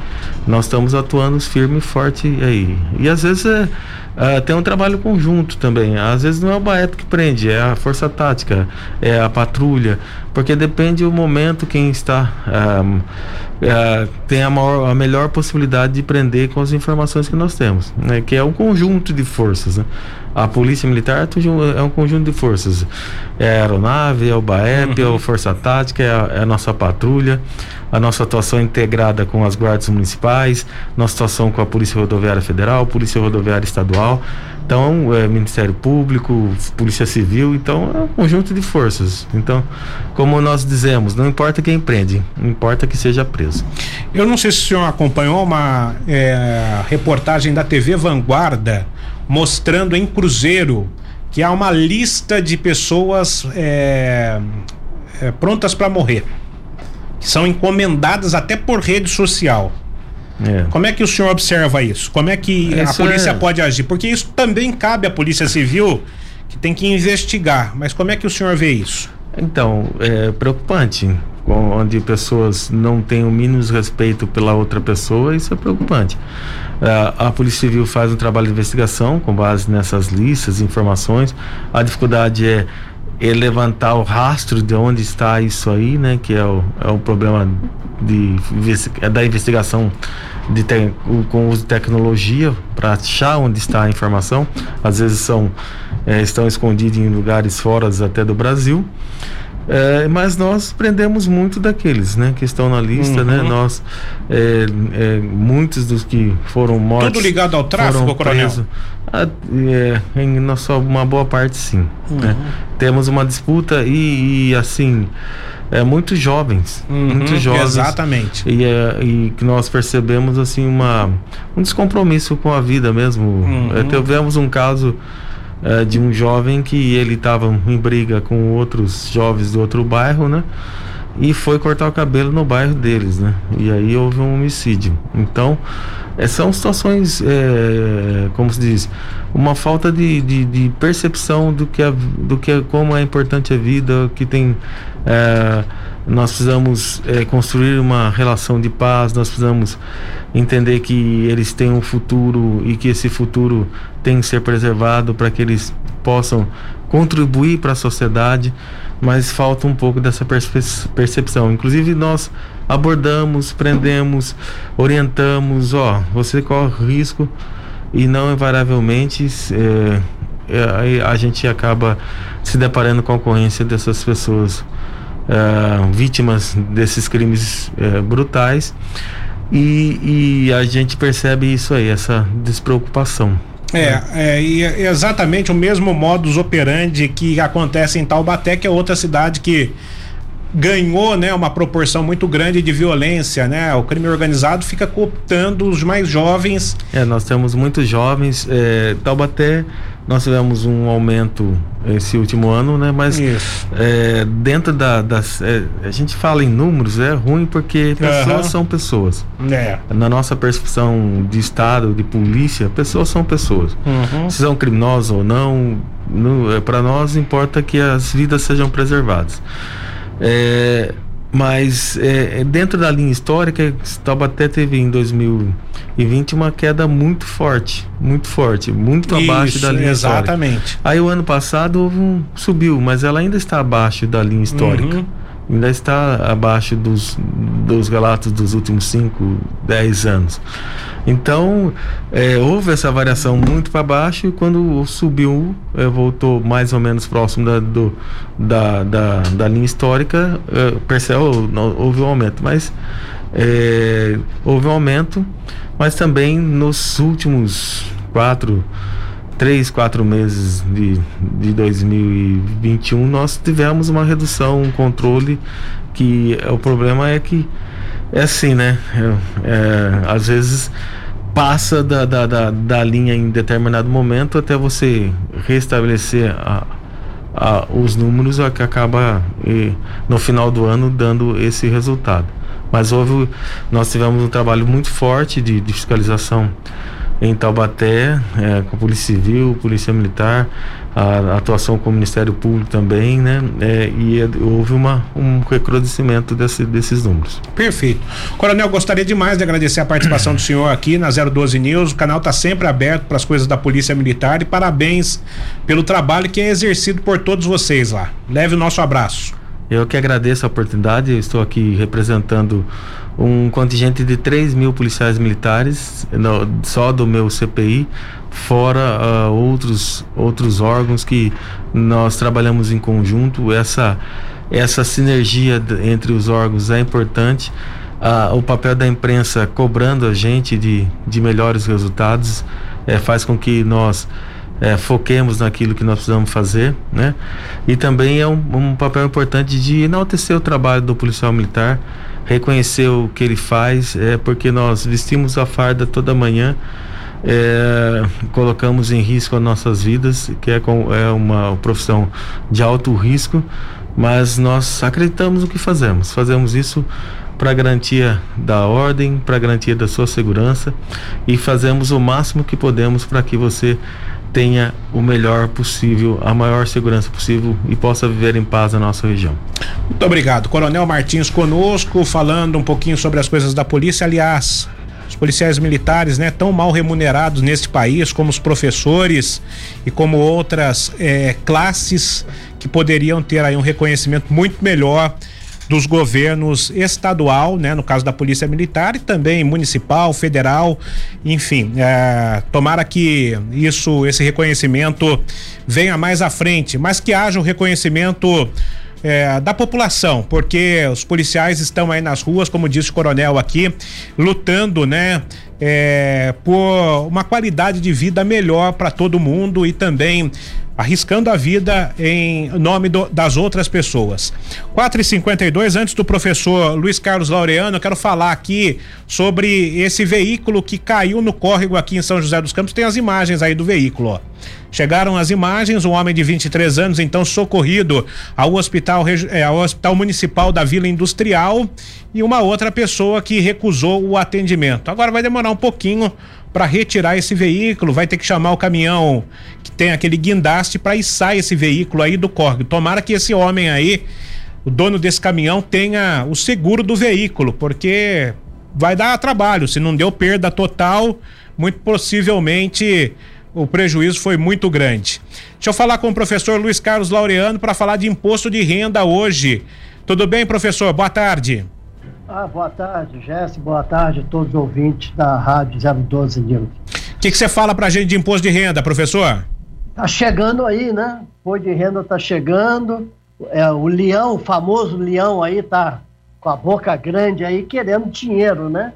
nós estamos atuando firme e forte aí. E às vezes é, uh, tem um trabalho conjunto também. Às vezes não é o Baeto que prende, é a força tática, é a patrulha, porque depende do momento quem está uh, tem a, maior, a melhor possibilidade de prender com as informações que nós temos, né? que é um conjunto de forças. Né? A Polícia Militar é um conjunto de forças. É a aeronave, é o BAEP, uhum. é a Força Tática, é a, é a, nossa patrulha, a nossa atuação integrada com as guardas municipais, nossa atuação com a Polícia Rodoviária Federal, Polícia Rodoviária Estadual. Então, é, Ministério Público, Polícia Civil, então é um conjunto de forças. Então, como nós dizemos, não importa quem prende, importa que seja preso. Eu não sei se o senhor acompanhou uma é, reportagem da TV Vanguarda mostrando em Cruzeiro que há uma lista de pessoas é, é, prontas para morrer, que são encomendadas até por rede social. É. Como é que o senhor observa isso? Como é que isso a polícia é... pode agir? Porque isso também cabe à Polícia Civil, que tem que investigar. Mas como é que o senhor vê isso? Então, é preocupante. Onde pessoas não têm o mínimo respeito pela outra pessoa, isso é preocupante. É, a Polícia Civil faz um trabalho de investigação com base nessas listas, informações. A dificuldade é, é levantar o rastro de onde está isso aí, né? Que é o, é o problema de, é da investigação de te, com uso de tecnologia para achar onde está a informação. Às vezes são é, estão escondidos em lugares fora até do Brasil. É, mas nós prendemos muito daqueles, né, que estão na lista, né? uhum. né? Nós é, é, muitos dos que foram mortos. Tudo ligado ao tráfico, coronel. Ah, é, em nossa uma boa parte sim. Uhum. Né? Temos uma disputa e, e assim é muito jovens, uhum, muito jovens. Exatamente. E, é, e que nós percebemos assim uma um descompromisso com a vida mesmo. Uhum. É, tivemos um caso é, de um jovem que ele estava em briga com outros jovens do outro bairro, né? E foi cortar o cabelo no bairro deles, né? E aí houve um homicídio. Então, é, são situações, é, como se diz, uma falta de, de, de, percepção do que, é, do que é, como é importante a vida, que tem é, nós precisamos é, construir uma relação de paz, nós precisamos entender que eles têm um futuro e que esse futuro tem que ser preservado para que eles possam contribuir para a sociedade, mas falta um pouco dessa percepção. Inclusive nós abordamos, prendemos, orientamos, ó, você corre risco e não invariavelmente é, é, a gente acaba se deparando com a ocorrência dessas pessoas uh, vítimas desses crimes uh, brutais e, e, a gente percebe isso aí, essa despreocupação. É, é, e é exatamente o mesmo modus operandi que acontece em Taubaté, que é outra cidade que ganhou, né, uma proporção muito grande de violência, né? O crime organizado fica cooptando os mais jovens. É, nós temos muitos jovens. É, Taubaté, nós tivemos um aumento esse último ano, né? Mas é, dentro da, das, é, a gente fala em números é ruim porque pessoas uhum. são pessoas. É. Na nossa percepção de estado, de polícia, pessoas são pessoas. Uhum. Se são criminosos ou não, é, para nós importa que as vidas sejam preservadas. É, mas é, é, dentro da linha histórica, Taubaté teve em 2020 uma queda muito forte, muito forte, muito Isso, abaixo da linha exatamente. histórica. Aí o ano passado um, subiu, mas ela ainda está abaixo da linha histórica. Uhum ainda está abaixo dos, dos relatos dos últimos 5, 10 anos. Então, é, houve essa variação muito para baixo e quando subiu, é, voltou mais ou menos próximo da, do, da, da, da linha histórica, é, houve um aumento. Mas é, houve um aumento, mas também nos últimos quatro três, quatro meses de, de 2021, nós tivemos uma redução, um controle que é, o problema é que é assim, né? É, é, às vezes passa da, da, da, da, linha em determinado momento até você restabelecer a, a, os números é que acaba e, no final do ano dando esse resultado. Mas houve, nós tivemos um trabalho muito forte de, de fiscalização em Taubaté, é, com a Polícia Civil, Polícia Militar, a, atuação com o Ministério Público também, né? É, e é, houve uma, um recrudescimento desse, desses números. Perfeito. Coronel, gostaria demais de agradecer a participação do senhor aqui na 012 News. O canal está sempre aberto para as coisas da Polícia Militar e parabéns pelo trabalho que é exercido por todos vocês lá. Leve o nosso abraço. Eu que agradeço a oportunidade, estou aqui representando um contingente de 3 mil policiais militares, no, só do meu CPI, fora uh, outros, outros órgãos que nós trabalhamos em conjunto. Essa, essa sinergia entre os órgãos é importante. Uh, o papel da imprensa cobrando a gente de, de melhores resultados é, faz com que nós é, foquemos naquilo que nós precisamos fazer, né? E também é um, um, papel importante de enaltecer o trabalho do policial militar, reconhecer o que ele faz, é porque nós vestimos a farda toda manhã, é, colocamos em risco as nossas vidas, que é, com, é uma profissão de alto risco, mas nós acreditamos no que fazemos. Fazemos isso para garantia da ordem, para garantia da sua segurança e fazemos o máximo que podemos para que você tenha o melhor possível, a maior segurança possível e possa viver em paz na nossa região. Muito obrigado. Coronel Martins conosco, falando um pouquinho sobre as coisas da polícia. Aliás, os policiais militares, né, tão mal remunerados neste país, como os professores e como outras eh, classes que poderiam ter aí um reconhecimento muito melhor dos governos estadual, né, no caso da Polícia Militar e também municipal, federal, enfim, é, tomara que isso, esse reconhecimento venha mais à frente, mas que haja o um reconhecimento é, da população, porque os policiais estão aí nas ruas, como disse o coronel aqui, lutando, né, é, por uma qualidade de vida melhor para todo mundo e também arriscando a vida em nome do, das outras pessoas. 4 e 52 antes do professor Luiz Carlos Laureano, eu quero falar aqui sobre esse veículo que caiu no córrego aqui em São José dos Campos. Tem as imagens aí do veículo, ó. Chegaram as imagens, um homem de 23 anos, então socorrido ao hospital, é, ao hospital municipal da Vila Industrial e uma outra pessoa que recusou o atendimento. Agora vai demorar um pouquinho para retirar esse veículo, vai ter que chamar o caminhão que tem aquele guindaste para içar esse veículo aí do córrego. Tomara que esse homem aí, o dono desse caminhão, tenha o seguro do veículo, porque vai dar trabalho. Se não deu perda total, muito possivelmente o prejuízo foi muito grande. Deixa eu falar com o professor Luiz Carlos Laureano para falar de imposto de renda hoje. Tudo bem, professor? Boa tarde. Ah, boa tarde, Jéssica. Boa tarde a todos os ouvintes da Rádio 012 News. O que, você fala para a gente de imposto de renda, professor? Tá chegando aí, né? Imposto de renda tá chegando. É, o leão, o famoso leão aí, tá com a boca grande aí querendo dinheiro, né?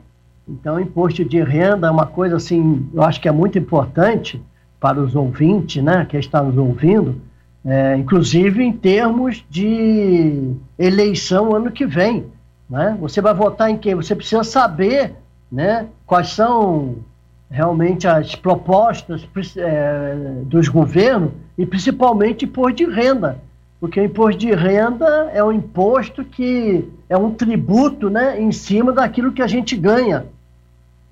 Então, imposto de renda é uma coisa assim, eu acho que é muito importante para os ouvintes, né, que estão nos ouvindo, é, inclusive em termos de eleição ano que vem. Né? Você vai votar em quem? Você precisa saber né, quais são realmente as propostas é, dos governos e principalmente imposto de renda. Porque o imposto de renda é um imposto que é um tributo né, em cima daquilo que a gente ganha.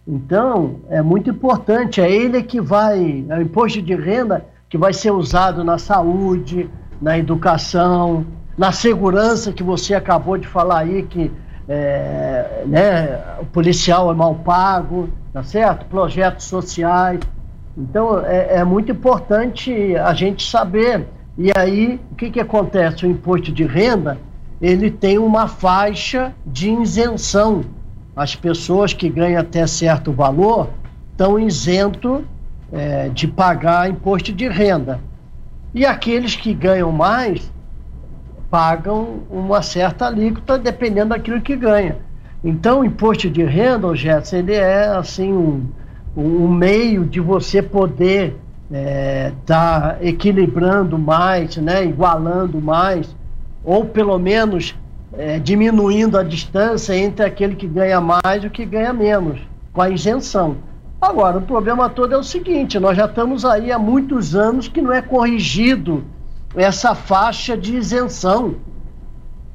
Então, é muito importante, é ele que vai, é o imposto de renda que vai ser usado na saúde, na educação, na segurança que você acabou de falar aí, que é, né, o policial é mal pago, tá certo? Projetos sociais. Então, é, é muito importante a gente saber. E aí, o que, que acontece? O imposto de renda, ele tem uma faixa de isenção. As pessoas que ganham até certo valor estão isentos é, de pagar imposto de renda. E aqueles que ganham mais pagam uma certa alíquota dependendo daquilo que ganha. Então, o imposto de renda, Jets, ele é assim um, um meio de você poder é, tá equilibrando mais, né, igualando mais, ou pelo menos é, diminuindo a distância entre aquele que ganha mais e o que ganha menos, com a isenção. Agora, o problema todo é o seguinte: nós já estamos aí há muitos anos que não é corrigido essa faixa de isenção.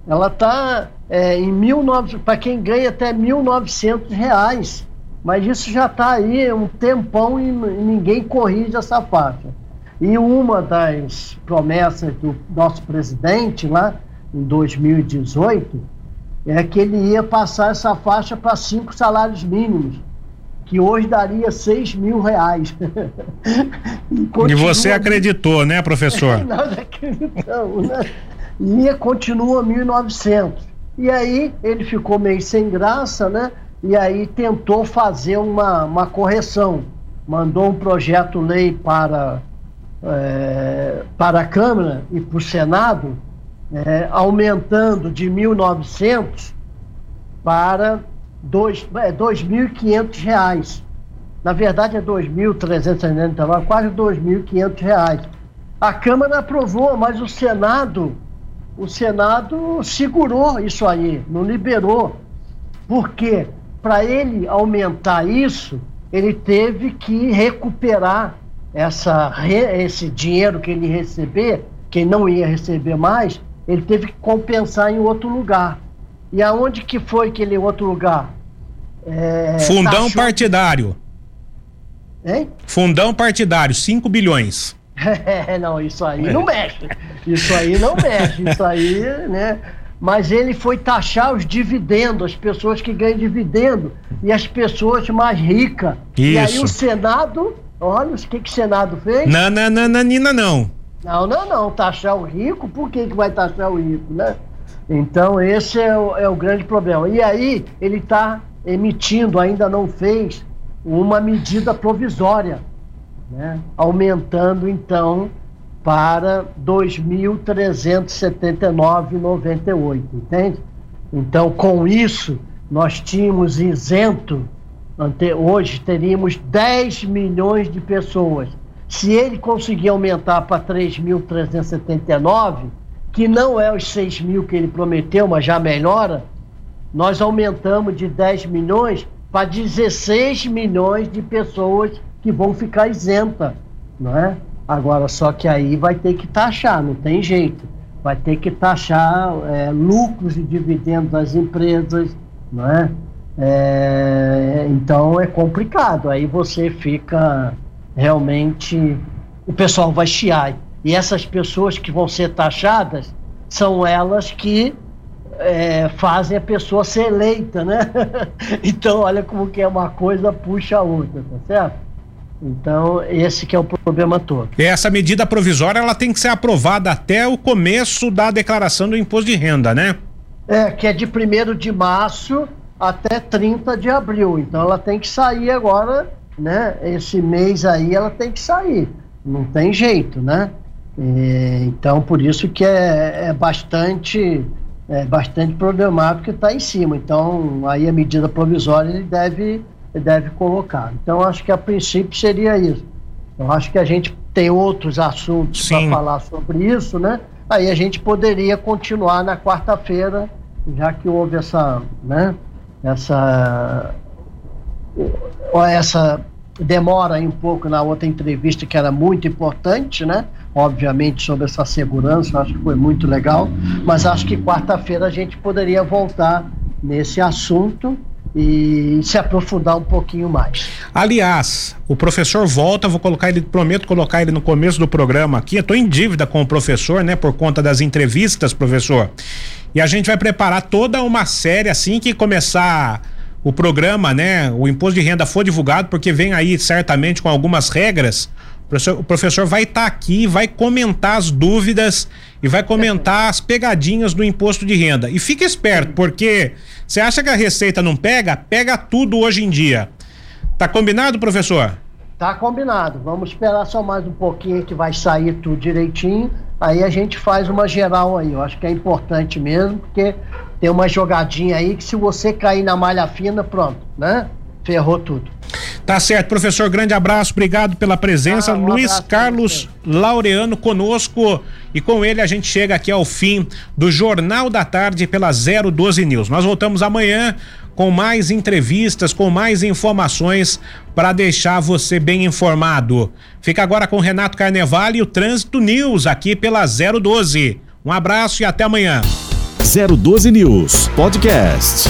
Ela está é, em 19, para quem ganha até 1.900 reais. Mas isso já está aí um tempão e ninguém corrige essa faixa. E uma das promessas do nosso presidente lá em 2018 é que ele ia passar essa faixa para cinco salários mínimos que hoje daria 6 mil reais. *laughs* e, e, você acreditou, né, professor? *laughs* Nós acreditamos, né? E continua 1.900. E aí ele ficou meio sem graça, né? E aí tentou fazer uma, uma correção. Mandou um projeto-lei para, é, para a Câmara e para o Senado, é, aumentando de 1.900 para dois, é, 2.500 reais. Na verdade é 2.399, quase 2.500 reais. A Câmara aprovou, mas o Senado, o Senado segurou isso aí, não liberou. Porque para ele aumentar isso, ele teve que recuperar essa, esse dinheiro que ele receber, que não ia receber mais, ele teve que compensar em outro lugar. E aonde que foi aquele outro lugar? É, Fundão taxou... partidário. Hein? Fundão partidário, 5 bilhões. É, *laughs* não, isso aí não mexe. Isso aí não mexe. Isso aí, né? Mas ele foi taxar os dividendos, as pessoas que ganham dividendo e as pessoas mais ricas. Isso. E aí o Senado, olha o que, que o Senado fez? Não, não, não, não, Nina, não. Não, não, não. Taxar o rico, por que, que vai taxar o rico, né? Então, esse é o, é o grande problema. E aí, ele está emitindo, ainda não fez, uma medida provisória, né? aumentando, então, para 2.379,98, entende? Então, com isso, nós tínhamos isento, hoje teríamos 10 milhões de pessoas. Se ele conseguir aumentar para 3.379, que não é os 6 mil que ele prometeu, mas já melhora, nós aumentamos de 10 milhões para 16 milhões de pessoas que vão ficar isenta, não é? Agora, só que aí vai ter que taxar, não tem jeito. Vai ter que taxar é, lucros e dividendos das empresas, não é? é? Então é complicado. Aí você fica realmente. O pessoal vai chiar. E essas pessoas que vão ser taxadas são elas que é, fazem a pessoa ser eleita, né? *laughs* então, olha como que é uma coisa puxa a outra, tá certo? Então, esse que é o problema todo. E essa medida provisória, ela tem que ser aprovada até o começo da declaração do imposto de renda, né? É, que é de 1 de março até 30 de abril. Então, ela tem que sair agora, né? Esse mês aí, ela tem que sair. Não tem jeito, né? então, por isso que é, é bastante é bastante problemático que está em cima. Então, aí a medida provisória ele deve, ele deve colocar. Então, acho que a princípio seria isso. Eu acho que a gente tem outros assuntos para falar sobre isso, né? Aí a gente poderia continuar na quarta-feira, já que houve essa, né? Essa essa demora um pouco na outra entrevista que era muito importante, né? Obviamente sobre essa segurança, acho que foi muito legal, mas acho que quarta-feira a gente poderia voltar nesse assunto e se aprofundar um pouquinho mais. Aliás, o professor volta, vou colocar ele, prometo colocar ele no começo do programa aqui. Eu tô em dívida com o professor, né, por conta das entrevistas, professor. E a gente vai preparar toda uma série assim que começar o programa, né, o imposto de renda for divulgado, porque vem aí certamente com algumas regras. O professor, vai estar tá aqui, vai comentar as dúvidas e vai comentar as pegadinhas do imposto de renda. E fique esperto, porque você acha que a Receita não pega? Pega tudo hoje em dia. Tá combinado, professor? Tá combinado. Vamos esperar só mais um pouquinho que vai sair tudo direitinho. Aí a gente faz uma geral aí. Eu acho que é importante mesmo, porque tem uma jogadinha aí que se você cair na malha fina, pronto, né? Ferrou tudo. Tá certo, professor. Grande abraço, obrigado pela presença. Ah, um Luiz Carlos Laureano conosco e com ele a gente chega aqui ao fim do Jornal da Tarde pela 012 News. Nós voltamos amanhã com mais entrevistas, com mais informações para deixar você bem informado. Fica agora com Renato Carnevale e o Trânsito News aqui pela 012. Um abraço e até amanhã. 012 News Podcast.